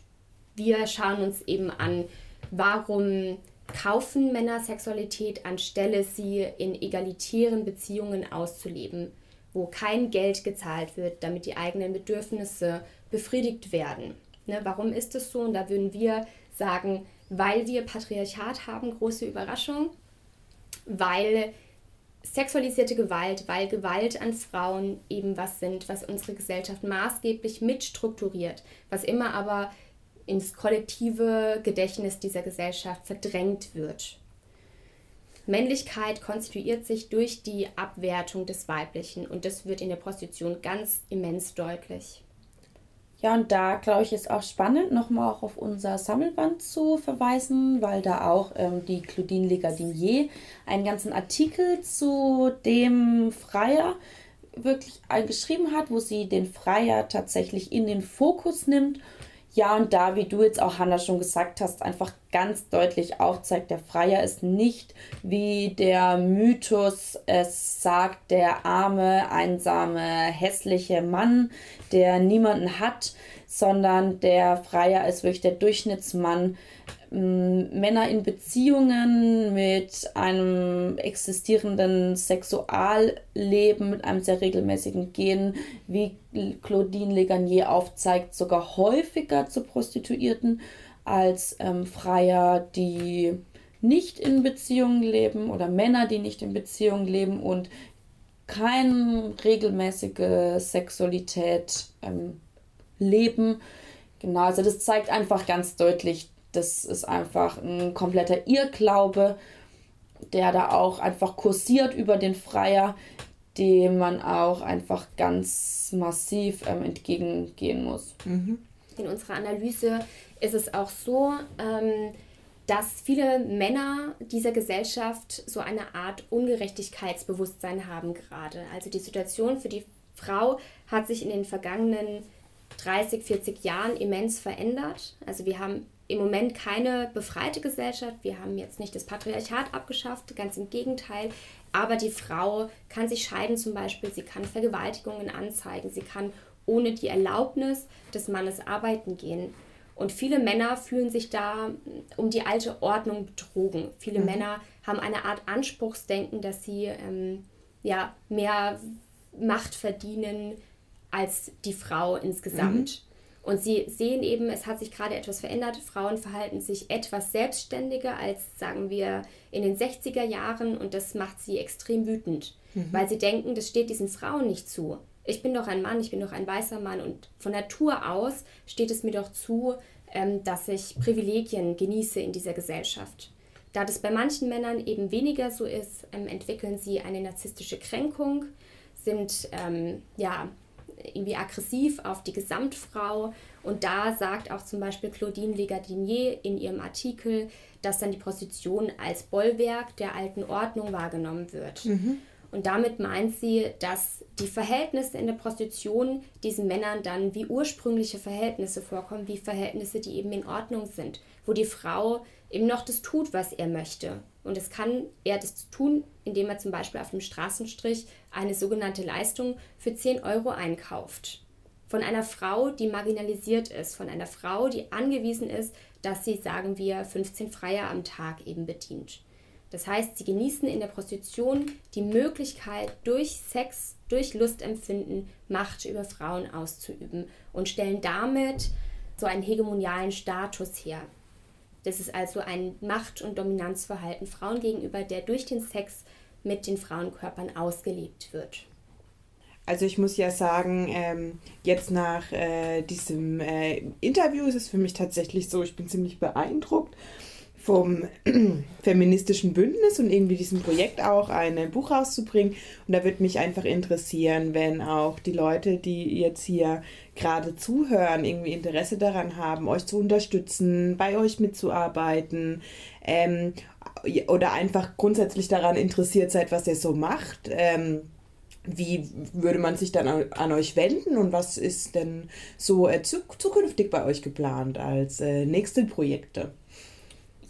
wir schauen uns eben an, warum kaufen Männer Sexualität, anstelle sie in egalitären Beziehungen auszuleben, wo kein Geld gezahlt wird, damit die eigenen Bedürfnisse befriedigt werden. Ne, warum ist es so? Und da würden wir sagen, weil wir Patriarchat haben, große Überraschung, weil sexualisierte Gewalt, weil Gewalt an Frauen eben was sind, was unsere Gesellschaft maßgeblich mitstrukturiert, was immer aber ins kollektive Gedächtnis dieser Gesellschaft verdrängt wird. Männlichkeit konstituiert sich durch die Abwertung des Weiblichen und das wird in der Prostitution ganz immens deutlich.
Ja, und da glaube ich, ist auch spannend, nochmal auch auf unser Sammelband zu verweisen, weil da auch ähm, die Claudine Legardinier einen ganzen Artikel zu dem Freier wirklich geschrieben hat, wo sie den Freier tatsächlich in den Fokus nimmt ja, und da, wie du jetzt auch, Hanna, schon gesagt hast, einfach ganz deutlich aufzeigt, der Freier ist nicht, wie der Mythos es sagt, der arme, einsame, hässliche Mann, der niemanden hat, sondern der Freier ist wirklich der Durchschnittsmann. Männer in Beziehungen mit einem existierenden Sexualleben, mit einem sehr regelmäßigen Gehen, wie Claudine Legarnier aufzeigt, sogar häufiger zu Prostituierten als ähm, Freier, die nicht in Beziehungen leben oder Männer, die nicht in Beziehungen leben und keine regelmäßige Sexualität ähm, leben. Genau, also das zeigt einfach ganz deutlich, das ist einfach ein kompletter Irrglaube, der da auch einfach kursiert über den Freier, dem man auch einfach ganz massiv ähm, entgegengehen muss.
Mhm. In unserer Analyse ist es auch so, ähm, dass viele Männer dieser Gesellschaft so eine Art Ungerechtigkeitsbewusstsein haben gerade. Also die Situation für die Frau hat sich in den vergangenen 30, 40 Jahren immens verändert. Also wir haben im Moment keine befreite Gesellschaft. Wir haben jetzt nicht das Patriarchat abgeschafft, ganz im Gegenteil. Aber die Frau kann sich scheiden zum Beispiel, sie kann Vergewaltigungen anzeigen, sie kann ohne die Erlaubnis des Mannes arbeiten gehen. Und viele Männer fühlen sich da um die alte Ordnung betrogen. Viele mhm. Männer haben eine Art Anspruchsdenken, dass sie ähm, ja, mehr Macht verdienen als die Frau insgesamt. Mhm. Und sie sehen eben, es hat sich gerade etwas verändert. Frauen verhalten sich etwas selbstständiger als, sagen wir, in den 60er Jahren. Und das macht sie extrem wütend, mhm. weil sie denken, das steht diesen Frauen nicht zu ich bin doch ein Mann, ich bin doch ein weißer Mann und von Natur aus steht es mir doch zu, ähm, dass ich Privilegien genieße in dieser Gesellschaft. Da das bei manchen Männern eben weniger so ist, ähm, entwickeln sie eine narzisstische Kränkung, sind ähm, ja irgendwie aggressiv auf die Gesamtfrau. Und da sagt auch zum Beispiel Claudine Legardinier in ihrem Artikel, dass dann die Prostitution als Bollwerk der alten Ordnung wahrgenommen wird. Mhm. Und damit meint sie, dass die Verhältnisse in der Prostitution diesen Männern dann wie ursprüngliche Verhältnisse vorkommen, wie Verhältnisse, die eben in Ordnung sind, wo die Frau eben noch das tut, was er möchte. Und es kann er das tun, indem er zum Beispiel auf dem Straßenstrich eine sogenannte Leistung für 10 Euro einkauft. Von einer Frau, die marginalisiert ist, von einer Frau, die angewiesen ist, dass sie, sagen wir, 15 Freier am Tag eben bedient. Das heißt, sie genießen in der Prostitution die Möglichkeit, durch Sex, durch Lustempfinden Macht über Frauen auszuüben und stellen damit so einen hegemonialen Status her. Das ist also ein Macht- und Dominanzverhalten Frauen gegenüber, der durch den Sex mit den Frauenkörpern ausgelebt wird.
Also ich muss ja sagen, ähm, jetzt nach äh, diesem äh, Interview ist es für mich tatsächlich so, ich bin ziemlich beeindruckt vom feministischen Bündnis und irgendwie diesem Projekt auch ein Buch rauszubringen. Und da würde mich einfach interessieren, wenn auch die Leute, die jetzt hier gerade zuhören, irgendwie Interesse daran haben, euch zu unterstützen, bei euch mitzuarbeiten ähm, oder einfach grundsätzlich daran interessiert seid, was ihr so macht. Ähm, wie würde man sich dann an, euch wenden und was ist denn so äh, zukünftig bei euch geplant als äh, nächste Projekte?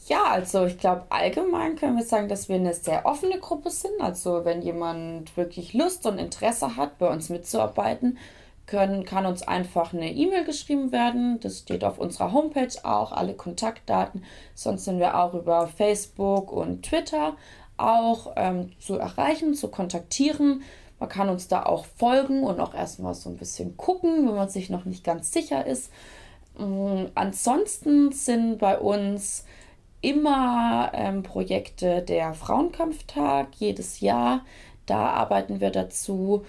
Ja, also ich glaube, allgemein können wir sagen, dass wir eine sehr offene Gruppe sind. Also wenn jemand wirklich Lust und Interesse hat, bei uns mitzuarbeiten, können, kann uns einfach eine E-Mail geschrieben werden. Das steht auf unserer Homepage auch, alle Kontaktdaten. Sonst sind wir auch über Facebook und Twitter auch ähm, zu erreichen, zu kontaktieren. Man kann uns da auch folgen und auch erstmal so ein bisschen gucken, wenn man sich noch nicht ganz sicher ist. Ähm, ansonsten sind bei uns immer ähm, Projekte der Frauenkampftag jedes Jahr. Da arbeiten wir dazu,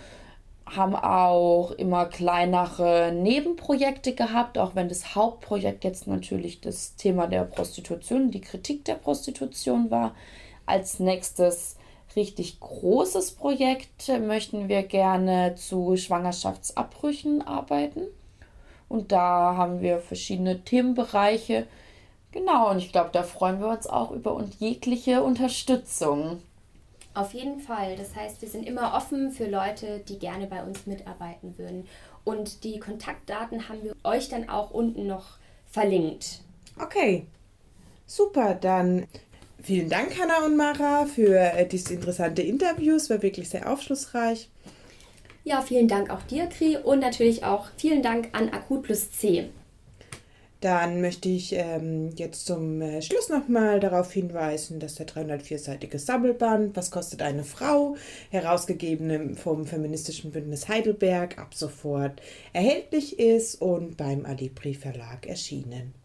haben auch immer kleinere Nebenprojekte gehabt, auch wenn das Hauptprojekt jetzt natürlich das Thema der Prostitution, die Kritik der Prostitution war. Als nächstes richtig großes Projekt möchten wir gerne zu Schwangerschaftsabbrüchen arbeiten. Und da haben wir verschiedene Themenbereiche, Genau, und ich glaube, da freuen wir uns auch über und jegliche Unterstützung.
Auf jeden Fall. Das heißt, wir sind immer offen für Leute, die gerne bei uns mitarbeiten würden. Und die Kontaktdaten haben wir euch dann auch unten noch verlinkt.
Okay, super. Dann vielen Dank, Hanna und Mara, für äh, diese interessante Interviews. War wirklich sehr aufschlussreich.
Ja, vielen Dank auch dir, Kri, und natürlich auch vielen Dank an Akut plus C.
Dann möchte ich ähm, jetzt zum äh, Schluss nochmal darauf hinweisen, dass der 304-seitige Sammelband, Was kostet eine Frau, herausgegeben vom Feministischen Bündnis Heidelberg, ab sofort erhältlich ist und beim Alibri Verlag erschienen.